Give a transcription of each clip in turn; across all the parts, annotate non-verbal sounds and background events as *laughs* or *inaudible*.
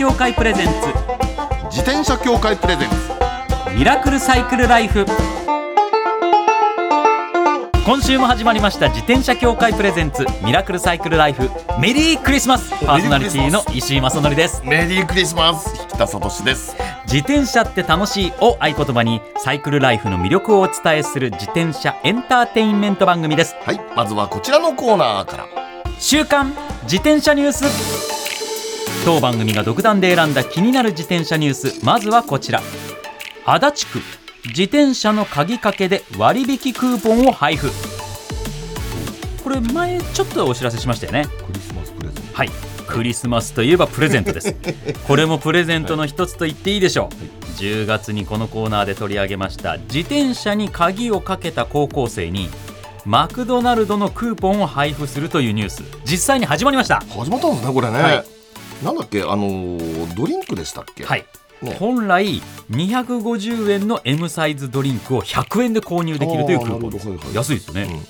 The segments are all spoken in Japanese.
協会プレゼンツ。自転車協会プレゼンツ。ミラクルサイクルライフ。今週も始まりました。自転車協会プレゼンツ。ミラクルサイクルライフ。メリークリスマス。パーソナリティの石井正則です。メリークリスマス。引田聡です。自転車って楽しいを合言葉にサイクルライフの魅力をお伝えする自転車エンターテインメント番組です。はい。まずはこちらのコーナーから。週刊自転車ニュース当番組が独断で選んだ気になる自転車ニュース。まずはこちら。足立区自転車の鍵かけで割引クーポンを配布。これ前ちょっとお知らせしましたよね。クリスマスプレゼンはい。クリスマスといえばプレゼントです。*laughs* これもプレゼントの一つと言っていいでしょう。10月にこのコーナーで取り上げました。自転車に鍵をかけた高校生にマクドナルドのクーポンを配布するというニュース。実際に始まりました。始まったんですねこれね、はいなんだっけ？あのードリンクでしたっけ？はい。ね。本来250円の M サイズドリンクを100円で購入できるというクーポンです。はいはい。安いですよね、うん。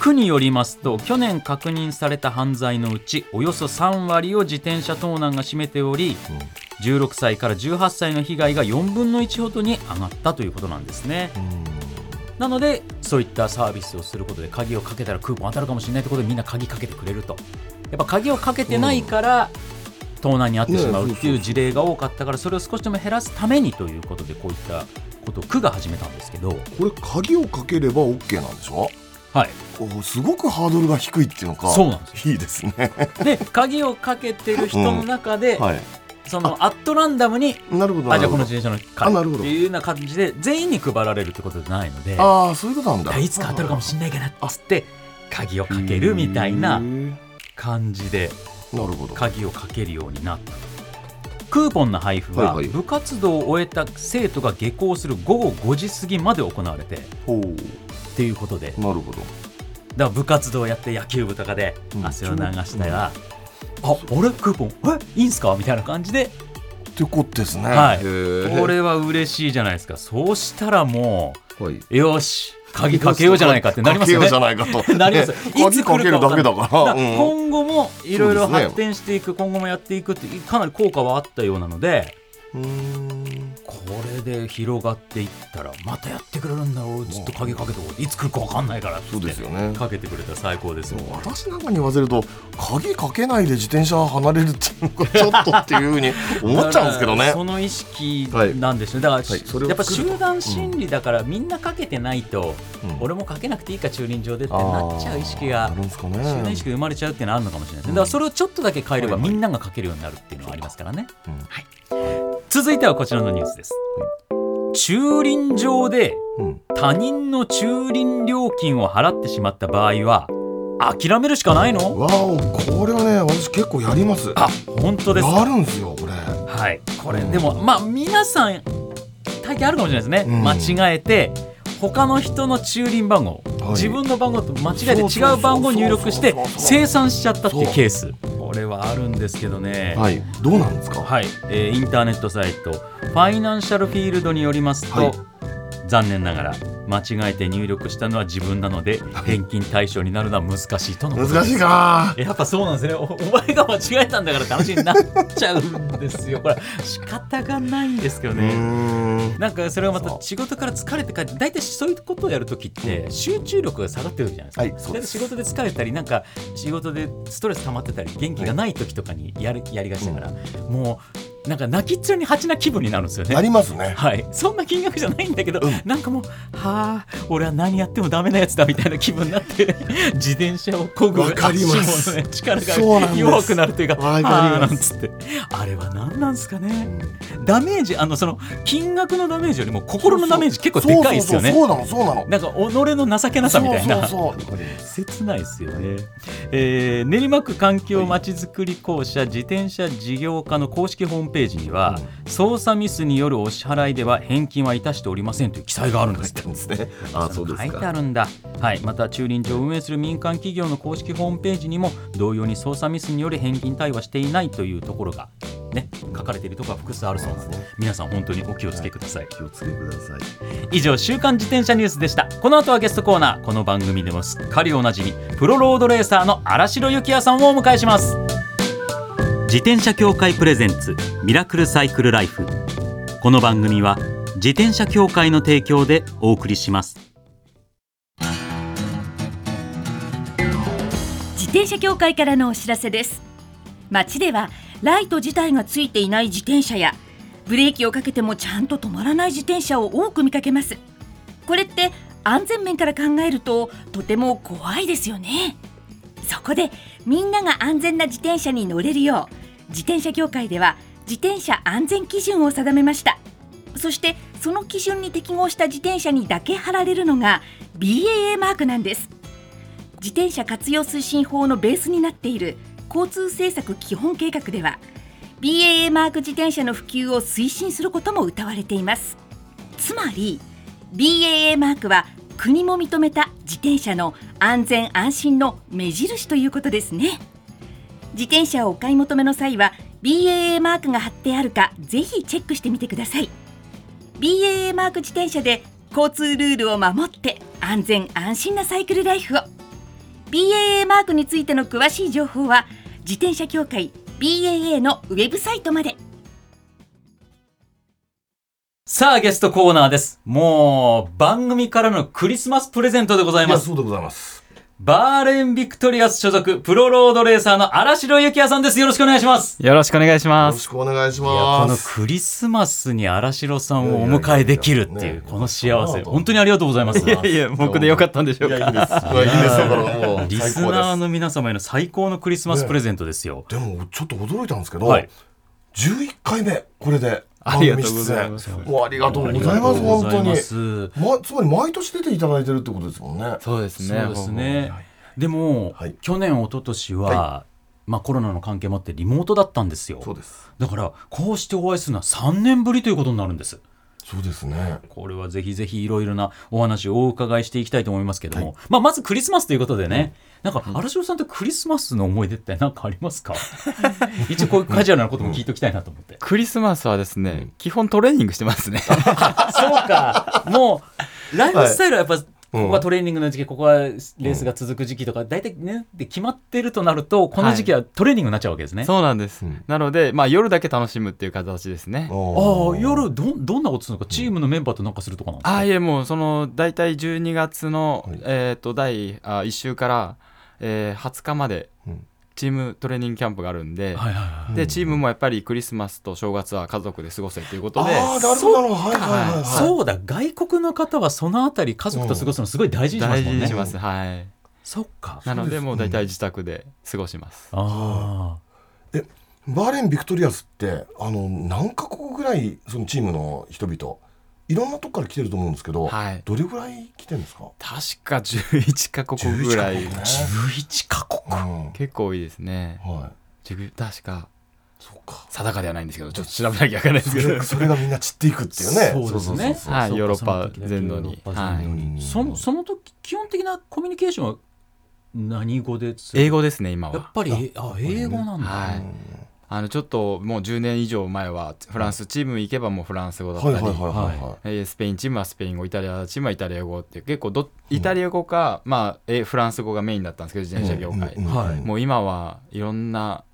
区によりますと去年確認された犯罪のうちおよそ3割を自転車盗難が占めており16歳から18歳の被害が4分の1ほどに上がったということなんですね。なのでそういったサービスをすることで鍵をかけたらクーポン当たるかもしれないということでみんな鍵かけてくれると。やっぱ鍵をかけてないから、盗難に遭ってしまうっていう事例が多かったからそれを少しでも減らすためにということでこういったことを区が始めたんですけど、これ鍵をかければ OK なんでしょはい、おすごくハードルが低いっていうのか。そうなんです。いいですね。で鍵をかけてる人の中で、はい。そのアットランダムになるほどあじゃあこの自転車の鍵っていうような感じで全員に配られるってことじゃないので。ああそういうことなんだ。いつか当たるかもしれないかなっつって鍵をかけるみたいな感じでなるほど。鍵をかけるようになったクーポンの配布ははいはい。部活動を終えた生徒が下校する午後5時過ぎまで行われてっほていうことで。だかうなるほど。ら部活動やって野球部とかでうん。汗を流したら、あ俺クーポン？え？いいんすか？みたいな感じで。ってことですね。はい。へー。これは嬉しいじゃないですか。そうしたらもはい、うよし鍵かけようじゃないかってなりますよね。かけようじゃないかと。*laughs* なりますねいつ来るか鍵かけるだけだから今後もいろいろ発展していく、今後もやっていくってかなり効果はあったようなので。うーんこれで広がっていったらまたやってくれるんだろう。ずっと鍵かけていつ来るか分かんないからそうですよね。かけてくれたら最高ですよ。私なんかに言わせると鍵かけないで自転車離れるっていうのがちょっとっていうふうに思っちゃうんですけどね。その意識なんですね、だから、はいやっぱ集団心理だから、みんなかけてないと、うん。俺もかけなくていいか駐輪場でってあなーっちゃう意識がね。集団意識が生まれちゃうっていうのはあるのかもしれないです。ねだからそれをちょっとだけ変えればみんながかけるようになるっていうのはありますからね、うん。はい、続いてはこちらのニュースです、駐輪場でうん他人の駐輪料金を払ってしまった場合は諦めるしかないの？わおこれはね私結構やります。あ本当ですやるんですよこれ。はい。これうんでもまあ皆さん大抵あるかもしれないですね、うん。間違えて他の人の駐輪番号、はい。自分の番号と間違えて違う番号を入力して生産しちゃったっていうケース。これはあるんですけどね。はい。どうなんですか？はい、えーインターネットサイトファイナンシャルフィールドによりますと、はい残念ながら間違えて入力したのは自分なので返金対象になるのは難しいとのことです。難しいか。やっぱそうなんですね。おお前が間違えたんだからって話になっちゃうんですよ。これ仕方がないんですけどね。ん。なんかそれはまた仕事から疲れて帰って大体そういうことをやるときって集中力が下がってるじゃないですか、はい仕事で疲れたりなんか仕事でストレス溜まってたり元気がない時とかにやるやりがちだから、もうなんか泣きっ面に蜂な気分になるんですよね。なりますね。はい、そんな金額じゃないんだけど、うん。なんかもうはあ俺は何やってもダメなやつだみたいな気分になって *laughs* 自転車を漕ぐわかりまね力が弱くなるというかあなんつって。あれは何なんですかね、ダメージあのその金額のダメージよりも心のダメージ結構でかいですよね。そうそうそうそうなのそうなの。なんか己の情けなさみたいな。そうそう切ないですよね、えー練馬区環境まちづくり公社自転車事業課の公式ホームページには、操作ミスによるお支払いでは返金はいたしておりませんという記載があるんですって。ですね。あそうです書いてあかるんだ、はい、また駐輪場を運営する民間企業の公式ホームページにも同様に操作ミスによる返金対応はしていないというところが、ね、書かれているところが複数あるそうなので皆さん本当にお気をつけください。気をつけください。以上週刊自転車ニュースでした。この後はゲストコーナー。この番組でもすっかりおなじみプロロードレーサーの荒城幸也さんをお迎えします自転車協会プレゼンツミラクルサイクルライフ。この番組は自転車協会の提供でお送りします。自転車協会からのお知らせです。街ではライト自体がついていない自転車やブレーキをかけてもちゃんと止まらない自転車を多く見かけます。これって安全面から考えるととても怖いですよね。そこでみんなが安全な自転車に乗れるよう自転車協会では自転車安全基準を定めました。そしてその基準に適合した自転車にだけ貼られるのが BAA マークなんです。自転車活用推進法のベースになっている交通政策基本計画では BAA マーク自転車の普及を推進することも謳われています。つまり BAA マークは国も認めた自転車の安全安心の目印ということですね。自転車をお買い求めの際は BAA マークが貼ってあるかぜひチェックしてみてください。BAA マーク自転車で交通ルールを守って安全安心なサイクルライフを。BAA マークについての詳しい情報は自転車協会 BAA のウェブサイトまで。さあゲストコーナーです。もう番組からのクリスマスプレゼントでございます。いやそうでございますバーレンビクトリアス所属プロロードレーサーの新城幸也さんです。よろしくお願いします。よろしくお願いしよます。ろしくお願いしいやこのますクリスマスに新城さんをお迎えできるっていうこの幸せ。本当に。ありがとうございます。いやいや、僕でよかったんでしょうか。いやいいですリスナーの皆様への最高のクリスマスプレゼントですよ、でもちょっと驚いたんですけど、はい11回目これで。ありがとうございます。ありがとうございます本当に。まつまり毎年出ていただいてるってことですもんね。そうですね。そうですね。でも、はい。去年一昨年は、はまあ、コロナの関係もあってリモートだったんですよ。そうです。だからこうしてお会いするのは3年ぶりということになるんですそうですね。これはぜひぜひいろいろなお話をお伺いしていきたいと思いますけども、まあ、まずクリスマスということでね、なんか荒城さんとクリスマスの思い出って何かありますか？*laughs* 一応こういうカジュアルなことも聞いておきたいなと思って、クリスマスはですね、基本トレーニングしてますね。*laughs* そうか。もうライフスタイルはやっぱ、うんここはトレーニングの時期ここはレースが続く時期とか大体ねで決まってるとなるとこの時期はトレーニングになっちゃうわけですね、そうなんです。うん。なので、まあ夜だけ楽しむっていう形ですね。ああ夜どどんなことするのか？チームのメンバーとなんかするとかなんですか、ああ、いえ、もうその、大体12月のはい、えっと、第あ1週から、えー20日までうん、チームトレーニングキャンプがあるんで、はいはいはい。で、チームもやっぱりクリスマスと正月は家族で過ごせということで、ああなるほはいはいはいはい。そうだ。外国の方はそのあたり家族と過ごすのすごい大事にします大もんね、事にします。はい。そっか。なので、もう大体自宅で過ごします。あえバーレン・ビクトリアスってあの何カ国ぐらいそのチームの人々いろんなとこから来てると思うんですけど、はい。どれぐらい来てるんですか、確か11カ国ぐらい。11カ国ね。あ11カ国うん。結構多いですね。はい。10確か。そうか。定かではないんですけどちょっと調べなきゃいけないですそけど。れそれがみんな散っていくっていうね。*laughs* そうですね。そうそうそうはヨーロッパ全土に。そのその時基本的なコミュニケーションは何語で英語ですね今は。やっぱりあ英語なんだ、はいあのちょっともう10年以上前はフランスチーム行けばもうフランス語だったり。スペインチームはスペイン語イタリアチームはイタリア語って結構どイタリア語か、まあ、えーフランス語がメインだったんですけど自転車業界、もう今はいろんな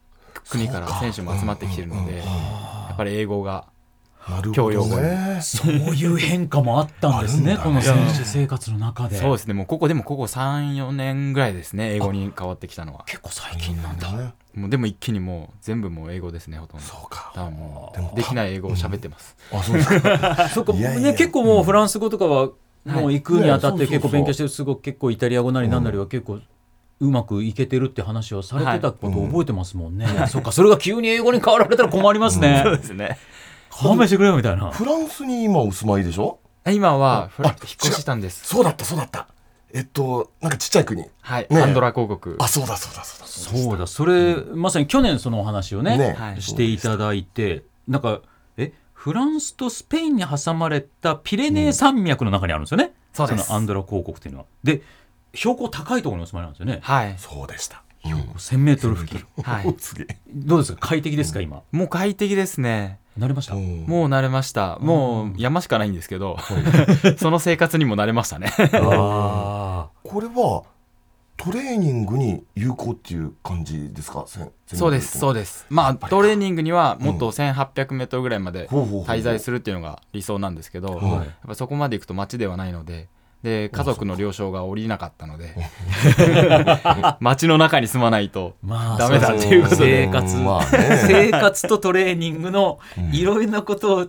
国から選手も集まってきてるのでやっぱり英語が教養語どね。そういう変化もあったんですねあるこの選手生活の中で。そうですね。もうここでもここ34年ぐらいですね英語に変わってきたのは。結構最近なんだ、ね。もうでも一気にもう全部もう英語ですねほとんど。そうか。だもでもうできない英語を喋ってます、あそうですか。*laughs* そっか。いやいやね結構もうフランス語とかはもう行くにあたってね結構勉強してるすごく結構イタリア語なりなんなりは結構うまくいけてるって話をされてたことを覚えてますもんね、そっか。それが急に英語に変わられたら困りますね、そうですね勘弁してくれよみたいな。フランスに今お住まいでしょ？今はフラあ引っ越ししたんです。そうだったそうだった。えっとなんかちっちゃい国。はい、ね。アンドラ広告あそうだそうだそうだ。そうだそれ、まさに去年そのお話をねね。はい。していただいてなんかえフランスとスペインに挟まれたピレネー山脈の中にあるんですよね、そうです。のアンドラ広告っていうのは。で標高高いところにお住まいなんですよね。はい。そうでした。標高1000メートル付近。はい。すげえ。どうですか？快適ですか今？もう快適ですねなりました、うん。もう慣れました。もう山しかないんですけど *laughs* その生活にも慣れましたね。あ *laughs* これはトレーニングに有効っていう感じですか？そうですそうでです。まあトレーニングにはもっと 1800m ぐらいまで滞在するっていうのが理想なんですけど、はい。やっぱそこまで行くと街ではないのでで家族の了承が下りなかったので。*laughs* 街の中に住まないとまあダメだっていうことで。生活、まあね。生活とトレーニングのいろいろなことを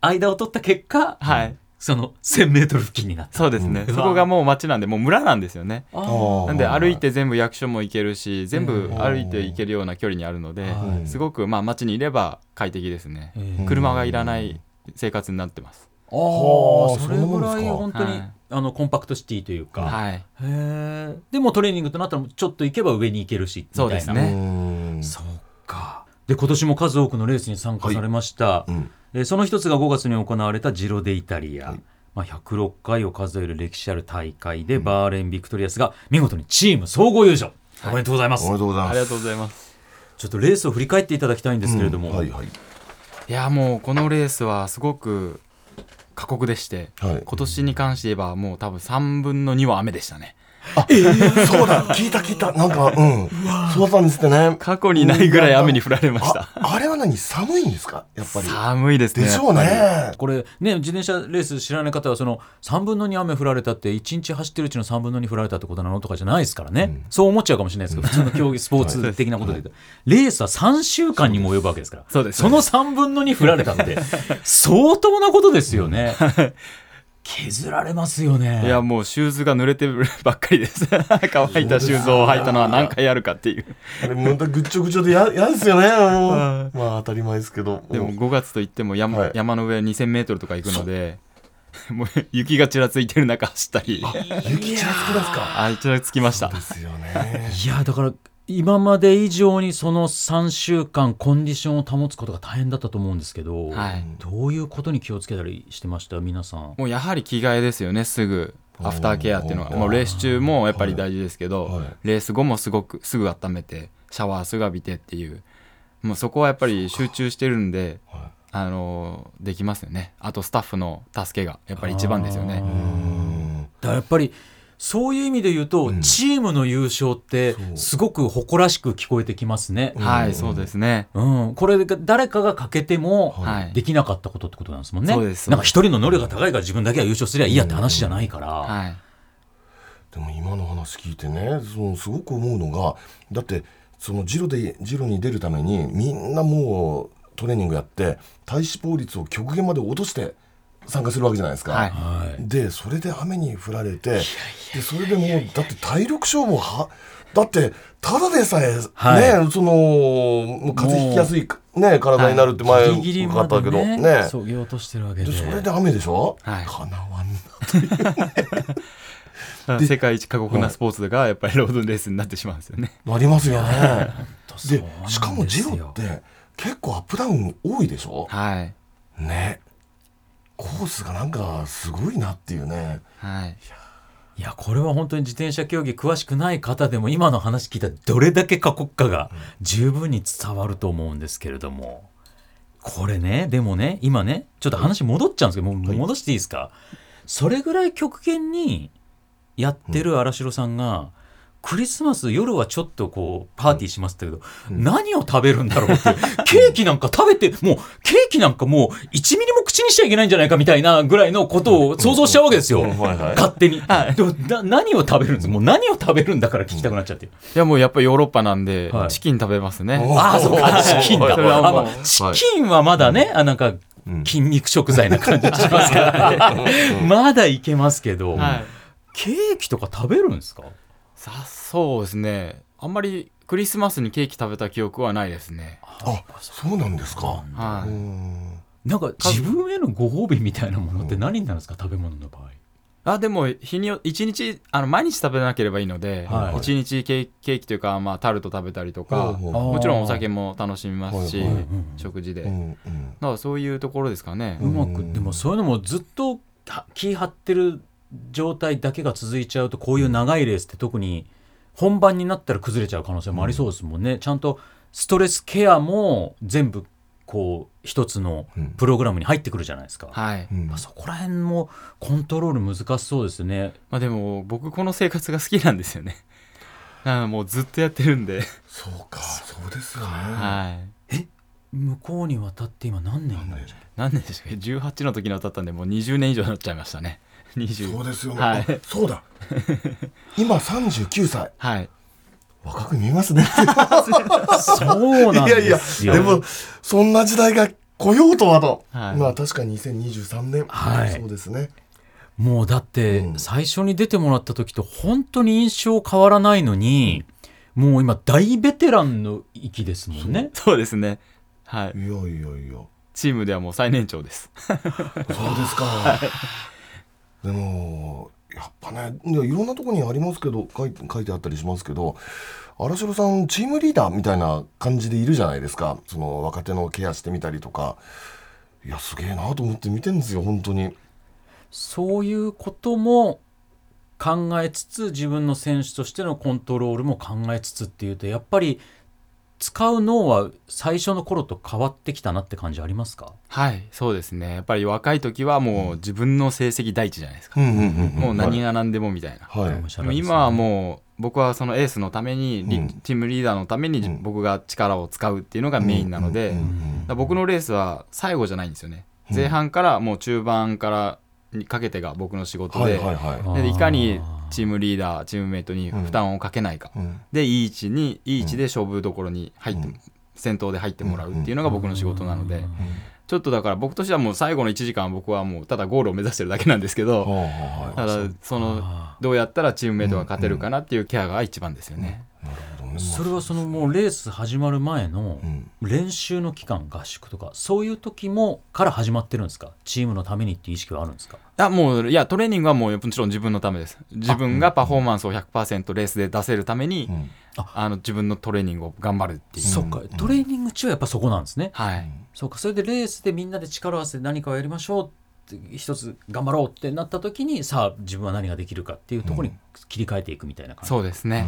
間を取った結果、はい。その 1000m 付近になった。そうですね、うんそこがもう街なんでもう村なんですよね。なんで歩いて全部役所も行けるし全部うん。歩いて行けるような距離にあるのではい。すごくまあ街にいれば快適ですね。えー車がいらない生活になってます。あはあーそれぐらい本当に、はいあのコンパクトシティというか、はい。へえでもトレーニングとなったらちょっと行けば上に行けるしみたいな。そうですうねん。そうか。で今年も数多くのレースに参加されました、うん。えーその一つが5月に行われたジロデイタリア、はい。まあ、106回を数える歴史ある大会で、バーレン・ビクトリアスが見事にチーム総合優勝、おめでとうございます。おめでとうございます。ありがとうございます。ちょっとレースを振り返っていただきたいんですけれども、うん。はいはい。いやもうこのレースはすごく過酷でしてはい。今年に関して言えばもう多分3分の2は雨でしたねそうだ聞いた聞いた。なんかうん。そうだったんですってね。過去にないぐらい雨に降られました。ああれは何？寒いんですか？やっぱり。寒いですね。でしょうね。これね自転車レース知らない方はその3分の2雨降られたって1日走ってるうちの3分の2降られたってことなのとかじゃないですからね、そう思っちゃうかもしれないですけど *laughs* 普通の競技スポーツ的なことで言うと、レースは3週間にも及ぶわけですから。そうです。その3分の2降られたって相当なことですよね *laughs* 削られますよね。いやもうシューズが濡れてるばっかりです。*laughs* 乾いたシューズを履いたのは何回あるかっていう。あれまたぐっちょぐちょでや嫌ですよね。まあ当たり前ですけど。でも5月といっても山,、はい。山の上2000メートルとか行くのでもう雪がちらついてる中走ったり。雪ちらつきますか。あちらつきました。ですよね。いやだから今まで以上にその3週間コンディションを保つことが大変だったと思うんですけど、はい。どういうことに気をつけたりしてました？皆さん。もうやはり着替えですよねすぐ。アフターケアっていうのは。もうレース中もやっぱり大事ですけど、はい。レース後もすごくすぐ温めてシャワーすぐ浴びてっていう。もうそこはやっぱり集中してるんではあのできますよね。あとスタッフの助けがやっぱり一番ですよね。うん。だからやっぱりそういう意味で言うと、うん。チームの優勝ってすごく誇らしく聞こえてきますね。はいそうですね。うん、これが誰かが欠けてもはい。できなかったことってことなんですもんね。そうです。なんか一人の能力が高いから自分だけが優勝すりゃいいやって話じゃないから。はい。でも今の話聞いてねそのすごく思うのがだってそのジロでジロに出るためにみんなもうトレーニングやって体脂肪率を極限まで落として参加するわけじゃないですか。はい。はいでそれで雨に降られてでそれでもうだって体力勝負はだってただでさえ、はい。ねそのもう風邪ひきやすい、ね、体になるって前分かったけどね。ねそぎ落としてるわけで。でそれで雨でしょ、はい。かなわんな *laughs* 世界一過酷なスポーツがやっぱりロードレースになってしまうんですよね。なりますよね。でしかもジロって結構アップダウン多いでしょ？はい。ねコースがなんかすごいなっていうね。はい。いや。これは本当に自転車競技詳しくない方でも今の話聞いたらどれだけ過酷かが十分に伝わると思うんですけれども。これねでもね今ねちょっと話戻っちゃうんですけどもう戻していいですか？それぐらい極限にやってる荒城さんが、クリスマス夜はちょっとこうパーティーしますけど、何を食べるんだろうって *laughs* ケーキなんか食べてもうケーキなんかもう1ミリも口にしちゃいけないんじゃないかみたいなぐらいのことを想像しちゃうわけですよ、うん。はいはい。勝手に、でもな何を食べるんですもう何を食べるんだから聞きたくなっちゃって、いやもうやっぱりヨーロッパなんで、はい。チキン食べますね。ああそうか。チキンだ。あまあチキンはまだね、あなんかうん。筋肉食材な感じがしますからね。まだいけますけど、はい。ケーキとか食べるんですか？さそうですね。あんまりクリスマスにケーキ食べた記憶はないですね。あそうなんですか。はい、うん。なんか自分へのご褒美みたいなものって何になるんですか？食べ物の場合。あでも日によ一日あの毎日食べなければいいのではい。一、日ケーキケーキというか、まあ、タルト食べたりとか、ほうほうあーもちろんお酒も楽しみますし、はいはい食事で、だうんうん。からそういうところですかね、うまくでもそういうのもずっとは気張ってる状態だけが続いちゃうとこういう長いレースって特に本番になったら崩れちゃう可能性もありそうですもんね、ちゃんとストレスケアも全部こう一つのプログラムに入ってくるじゃないですか、はい、うん。まあ、そこら辺もコントロール難しそうですね。まあ、でも僕この生活が好きなんですよね。*laughs* あもうずっとやってるんで、そうかそうですよね。はい。向こうに渡って今何年何年でしたっけ？18の時に渡ったんでもう20年以上になっちゃいましたね20そうですよね、はい。あそうだ。*laughs* 今39歳。はい。若く見えますね。そうなんいやいやですよでもそんな時代が来ようとはと、はい。まあ確かに2023年、はい。そうですね。もうだってうん。最初に出てもらった時と本当に印象変わらないのに、もう今大ベテランの域ですもんね。そう。ですね。はい。いやいやいや。チームではもう最年長です。そうですか。でもやっぱねいやいろんなところにありますけど書いて書いてあったりしますけど荒城さんチームリーダーみたいな感じでいるじゃないですかその若手のケアしてみたりとかいやすげえなと思って見てるんですよ本当に。そういうことも考えつつ自分の選手としてのコントロールも考えつつっていうとやっぱり使う脳は最初の頃と変わってきたなって感じありますか？はいそうですね。やっぱり若い時はもう自分の成績第一じゃないですか、うんうんうんうん。もう何が何でもみたいな、はい、はい。今はもう僕はそのエースのために、リうん。チームリーダーのためにうん。僕が力を使うっていうのがメインなので、うんうんうんうんだから僕のレースは最後じゃないんですよね、うん。前半からもう中盤からにかけてが僕の仕事で,、はいはいはい。でいかにチームリーダーチームメイトに負担をかけないか、うん。でいい位置にいい位置で勝負どころに入って、うん先頭で入ってもらうっていうのが僕の仕事なので、うん。ちょっとだから僕としてはもう最後の1時間は僕はもうただゴールを目指してるだけなんですけど、たはだそのあどうやったらチームメイトが勝てるかなっていうケアが一番ですよね。それはそのもうレース始まる前のうん。練習の期間合宿とかそういう時もから始まってるんですか？チームのためにっていう意識はあるんですか？あもういやトレーニングはもうもちろん自分のためです。自分がパフォーマンスを100%レースで出せるために、うん。あ。の自分のトレーニングを頑張るっていう、そっか。トレーニング中はやっぱそこなんですね。はい。そうか。それでレースでみんなで力を合わせて何かをやりましょうって一つ頑張ろうってなった時にさあ自分は何ができるかっていうところに切り替えていくみたいな感じ、そうですね、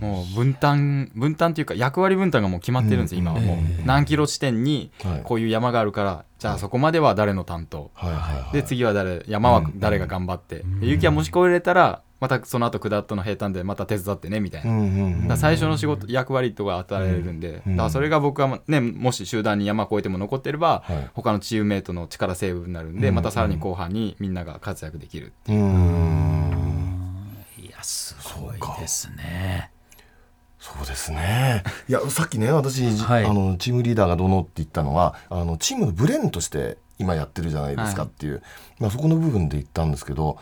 もう分担分担っていうか役割分担がもう決まってるんですよ、今はもう、ええ何キロ地点にはい。こういう山があるからじゃあそこまでは誰の担当、はいはいはい。で次は誰山は誰が頑張って、で雪がもし越えれたらまたその後下ったの平坦でまた手伝ってねみたいな、うんうんうんだから最初の仕事役割とか与えられるんで、うんだからそれが僕はねもし集団に山越えても残ってれば、はい。他のチームメイトの力セーブになるんで、うんまたさらに後半にみんなが活躍できるう。ーん。いやすごいですねそうですね。*laughs* いや、さっきね、私、はい。あの、チームリーダーがどうのって言ったのは、あの、チームのブレーンとして今やってるじゃないですかはい。っていう、まあ、そこの部分で言ったんですけど、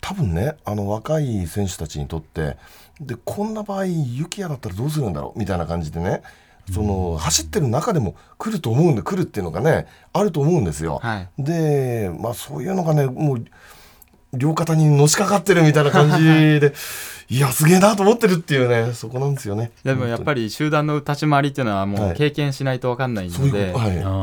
多分ね、あの、若い選手たちにとって、で、こんな場合、雪やだったらどうするんだろう？みたいな感じでね、その、走ってる中でも来ると思うんで、来るっていうのがね、あると思うんですよ。はい。で、まあ、そういうのがね、もう、両肩にのしかかってるみたいな感じで、*laughs* いや、すげえなと思ってるっていうね、そこなんですよね。でもやっぱり集団の立ち回りっていうのはもはい。う経験しないと分かんないので、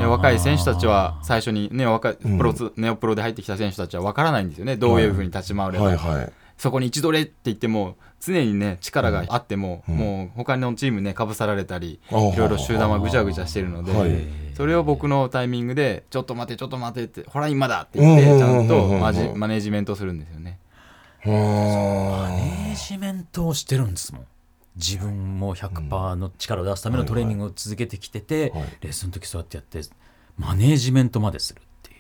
若い選手たちは最初にね若いうんプロツ、ネオプロで入ってきた選手たちは分からないんですよね。どういうふうに立ち回れば、はい。はい。そこに一度れって言っても常にね力があっても、うん。もう他のチームねかぶさられたり、いろいろ集団はぐちゃぐちゃしてるので、はいそれを僕のタイミングでちょっと待てちょっと待てってほら今だって言ってうんちゃんとマジマネージメントするんですよね。マん。ネージメントをしてるんですもん。自分も100%の力を出すためのトレーニングを続けてきてて、はい。レッスンの時そうやってやってマネージメントまでするっていう。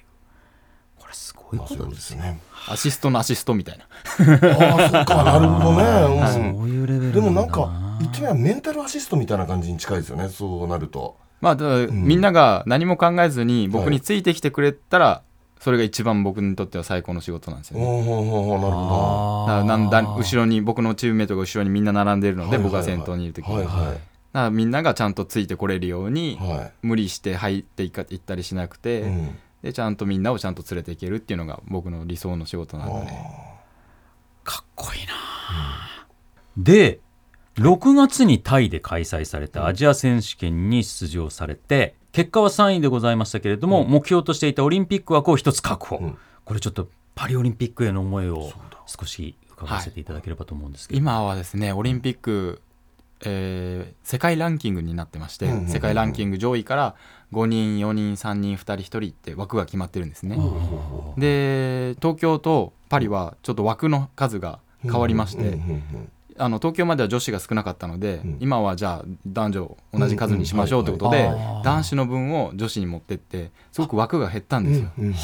これすごいことですすね。アシストのアシストみたいな。ああ、そっか、*laughs* なるほどね。そうん。ういうレベルでもなんだか、言ってみればメンタルアシストみたいな感じに近いですよね、そうなると。まあ、みんなが何も考えずに僕についてきてくれたら、それが一番僕にとっては最高の仕事なんですよね。なるほあー。だからなんだ後ろに僕のチームメイトが後ろにみんな並んでいるので、はいはいはい。僕が先頭にいる時に、はいはい。みんながちゃんとついてこれるように、ど。はい。無理して入っていかいったりしなくて、うん。でちゃんとみんなをちゃんと連れていけるっていうのが僕の理想の仕事なので、かっこいいな、で6月にタイで開催されたアジア選手権に出場されて結果は3位でございましたけれども、目標としていたオリンピック枠を一つ確保、うん。これちょっとパリオリンピックへの思いを少し伺わせていただければと思うんですけど、今はですねオリンピック、えー世界ランキングになってまして、うんうんうんうん。世界ランキング上位から5人4人3人2人1人って枠が決まってるんですね、で東京とパリはちょっと枠の数が変わりまして、うんうんうんあの東京までは女子が少なかったので、うん。今はじゃあ男女同じ数にしましょうということで、男子の分を女子に持ってってすごく枠が減ったんですよ、うんうん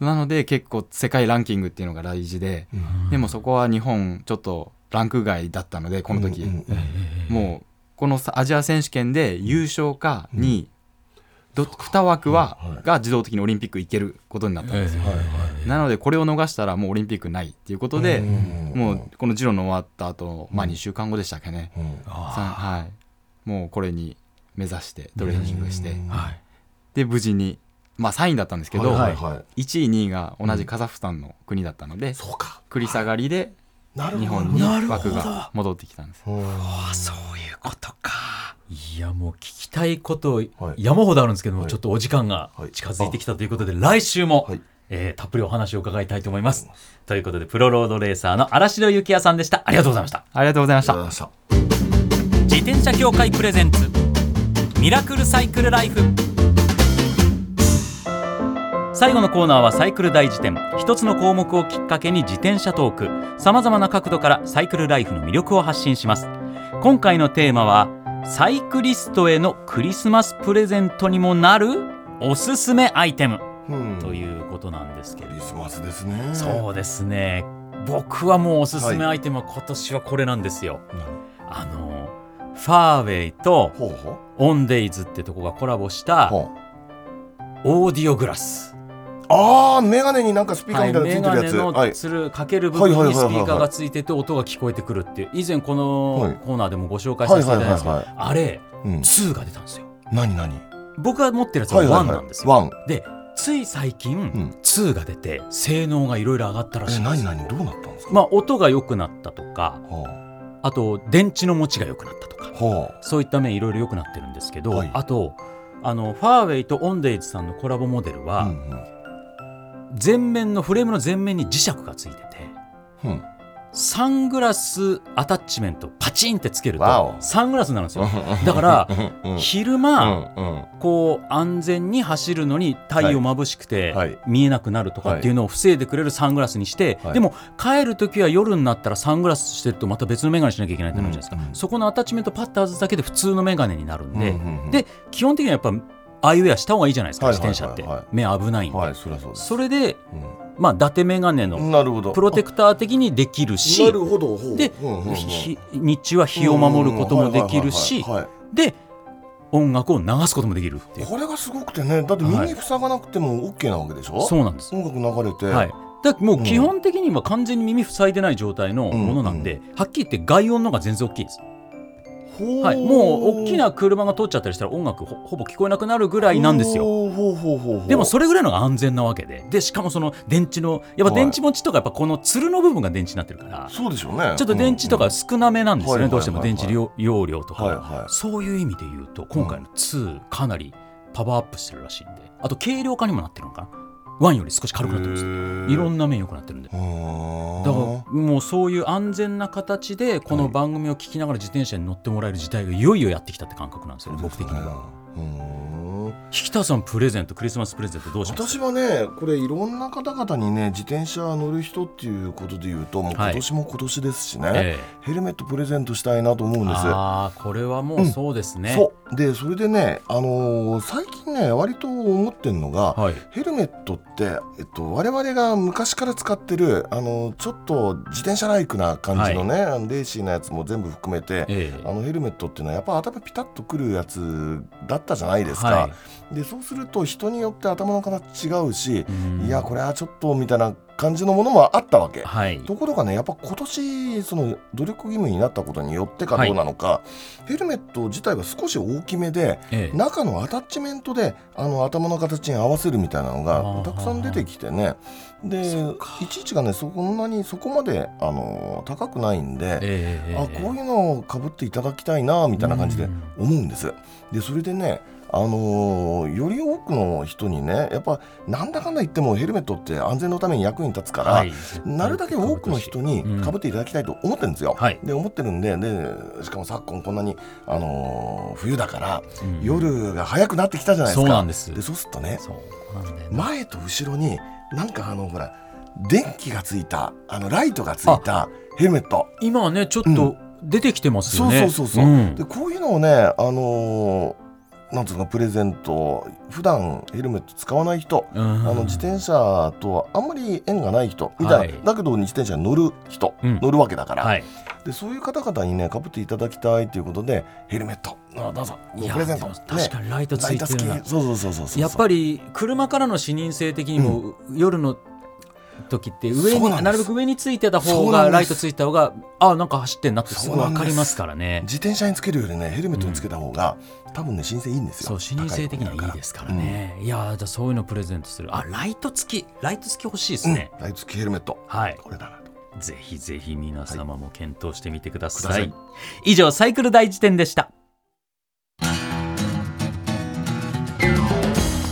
なので結構世界ランキングっていうのが大事で、でもそこは日本ちょっとランク外だったのでこの時、うんうんもうこのさアジア選手権で優勝か2位、ど2枠は、が自動的にオリンピック行けることになったんです。よ、なのでこれを逃したらもうオリンピックないっていうことで、うん。もうこのジロの終わった後、まあ2週間後でしたっけね、はい。もうこれに目指してトレーニングして、で無事にまあ3位だったんですけど、はいはいはい。1位2位が同じカザフスタンの国だったので、そうか。繰り下がりで日本に枠が戻ってきたんです。うん。そういうことか。いやもう聞きたいことはい。山ほどあるんですけども、はい。ちょっとお時間がはい。近づいてきたということで、来週も、はい。えーたっぷりお話を伺いたいと思います。ということでプロロードレーサーの荒城幸也さんでした。ありがとうございました。ありがとうございました。ありがとうございました自転車協会プレゼンツミラクルサイクルライフ。最後のコーナーはサイクル大辞典。一つの項目をきっかけに自転車トーク。さまざまな角度からサイクルライフの魅力を発信します今回のテーマはサイクリストへのクリスマスプレゼントにもなるおすすめアイテム。うん。ということなんですけれど。クリスマスですね。そうですね。僕はもうおすすめアイテムは今年はこれなんですよ、あのファーウェイとオンデイズってとこがコラボしたオーディオグラス、ああメガネになんかスピーカーみたいなのついてるやつ。はいのつるかける部はい。はい分にはいはいはい。スピーカーがついてて音が聞こえてくるっていう以前こはいのコーナーでもご紹介させていただいたんですあれうん2が出たんですよ。何何僕が持ってるやつは1はいはいはいなんですよ、ワンでつい最近、ん。2が出て性能がいろいろ上がったらしい何何どうなったんですか？まあ音が良くなったとかはあ。と電池の持ちが良くなったとかあ。はそういった面いろいろ良くなってるんですけど、はい。あとあのファーウェイとオンデイズさんのコラボモデルあは、うん前面のフレームの前面に磁石がついててうん。うんサングラスアタッチメントパチンってつけるとサングラスになるんですよ。だから昼間、こう安全に走るのに太陽眩しくてはい。見えなくなるとかっていうのを防いでくれるサングラスにして、はい。でも帰る時は夜になったらサングラスしてるとまた別の眼鏡しなきゃいけないってなるじゃないですか、そこのアタッチメントパッと外すだけで普通の眼鏡になるんで、で基本的にはやっぱアイウェアした方がいいじゃないですか、はいはい自転車って、目危ないんで、はいそりゃそうです。それでうまあ伊達眼鏡んのなるほど。プロテクター的にできるし、なるほど。ほう。で、うんうんうん。ひ日中は日を守ることもできるしはいはいはいで音楽を流すこともできるっていう。これがすごくてね。だって耳塞がなくても OK なわけでしょ？そうなんです、音楽流れて。はい、だからもう基本的には完全に耳塞いでない状態のものなんで、はっきり言って外音の方が全然大きいです、はい、もう大きな車が通っちゃったりしたら音楽ほほぼ聞こえなくなるぐらいなんですよ。でもそれぐらいのが安全なわけででしかもその電池のやっぱ電池持ちとかやっぱこのつるの部分が電池になってるからそうでしょうね。ちょっと電池とか少なめなんですよね、うん。どうしても電池容容量とか、はいはい。そういう意味で言うと今回の2かなりパワーアップしてるらしいんで。あと軽量化にもなってるのかな1より少し軽くなってるんですよいろんな面良くなってるんで。だからもうそういう安全な形でこの番組を聞きながら自転車に乗ってもらえる時代がいよいよやってきたって感覚なんですよね僕的には。うん。引田さんプレゼントクリスマスプレゼントどうします？私はねこれいろんな方々にね自転車乗る人っていうことで言うともうはい。今年も今年ですしね、えヘルメットプレゼントしたいなと思うんえです。ああこれはもうそうですね。そう。でそれでね、あのー最近ね割と思ってるのが、はい。ヘルメットって、えっと、我々が昔から使ってる、あのちょっと自転車ライクな感じのね、あのレーシーなやつも全部含めて、ええ。あのヘルメットっていうのはやっぱ頭ピタッとくるやつだったじゃないですか。はでそうすると人によって頭の形違うし、うん。いやこれはちょっとみたいな感じのものもあったわけ。はい。ところがねやっぱ今年その努力義務になったことによってかどうなのか、ヘルメット自体が少し大きめでええ。中のアタッチメントであの頭の形に合わせるみたいなのがたくさん出てきてね。でいちいちがねそこんなにそこまであの高くないんで、ええあこういうのをかぶっていただきたいなみたいな感じでうん。思うんです。でそれでねあのーより多くの人にねやっぱなんだかんだ言ってもヘルメットって安全のために役に立つから、はい。なるだけ多くの人にうん。かぶっていただきたいと思ってるんですよ。はい。で思ってるんででしかも昨今こんなに、あのー冬だから、うん。夜が早くなってきたじゃないですか。そうなんです。でそうするとね前と後ろになんかあのほら電気がついたあのライトがついたヘルメット。今はねちょっと出てきてますよね、そうそうそうそう、ん。でこういうのをねあのーなんつうのプレゼント普段ヘルメット使わない人、うん。あの自転車とはあんまり縁がない人みたいな、はい。だけど自転車に乗る人、うん。乗るわけだから、はい。でそういう方々にねかぶっていただきたいということでヘルメットあどうぞプレゼント。確かにライトついてるな。そうそうそうそうそう。やっぱり車からの視認性的にも、夜の時って上になるべく上についてた方がライトついた方があなんか走ってんなってすぐそうなんです。分かりますからね。自転車につけるよりねヘルメットにつけた方が、多分ね申請いいんですよ。そう視認性的にはいいですからね、いやーじゃあそういうのプレゼントする。あライト付きライト付き欲しいですうん。ね、ライト付きヘルメット。はい。これだなと。ぜひぜひ皆様も検討してみてください、ください。以上サイクル大辞典でした。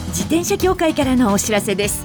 自転車協会からのお知らせです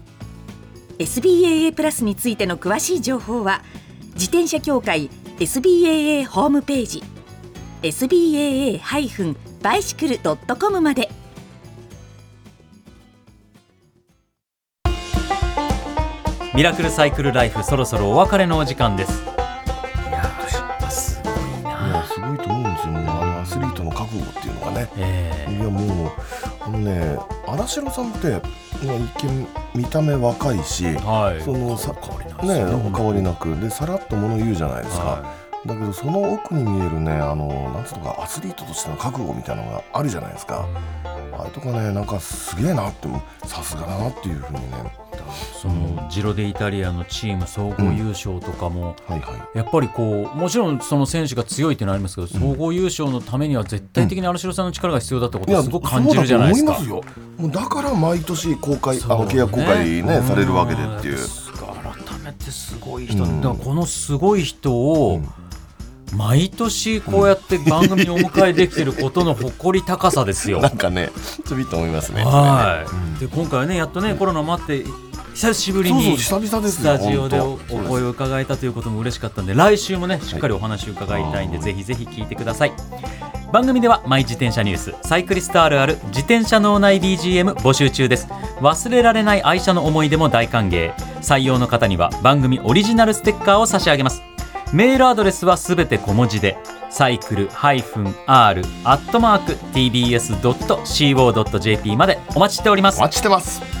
SBAA プラスについての詳しい情報は自転車協会 SBAA ホームページ SBAA-bicycle.com まで。ミラクルサイクルライフそろそろお別れのお時間です。いやーすごいいやなすごいと思うんですよ。もうあのアスリートの覚悟っていうのがね。え。いやもうあのね荒城さんって、まあ、一見見た目若いしー、はい。そのさ変わりないねお変わりなく。でさらっと物言うじゃないですか、はだけどその奥に見えるねあのなんつうのかアスリートとしての覚悟みたいなのがあるじゃないですか、あれとかねなんかすげえなってさすがだなっていうふうにねそのジロデイタリアのチーム総合優勝とかも、はいはい。やっぱりこうもちろんその選手が強いっていうのはありますけど、総合優勝のためには絶対的に荒城さんの力が必要だってことをすごく感じるじゃないですか。だと思いますよ。もうだから毎年公開、ね。契約公開ねされるわけでっていう。改めてすごい人、うん。だからこのすごい人を、うん。毎年こうやって番組にお迎えできてることの誇り高さですよ。*laughs* なんかねちょびっと思いますね。はい、うん。で今回はねやっとねコロナもあって久しぶりにスよタジオでお声を伺えたということも嬉しかったんで来週もねしっかりお話を伺いたいんで、はいぜひぜひ聞いてください。番組ではマイ自転車ニュースサイクリストあるある自転車脳内 BGM 募集中です。忘れられない愛車の思い出も大歓迎。採用の方には番組オリジナルステッカーを差し上げます。メールアドレスはすべて小文字でサイクル -r-tbs.co.jp までお待ちしております。お待ちしてます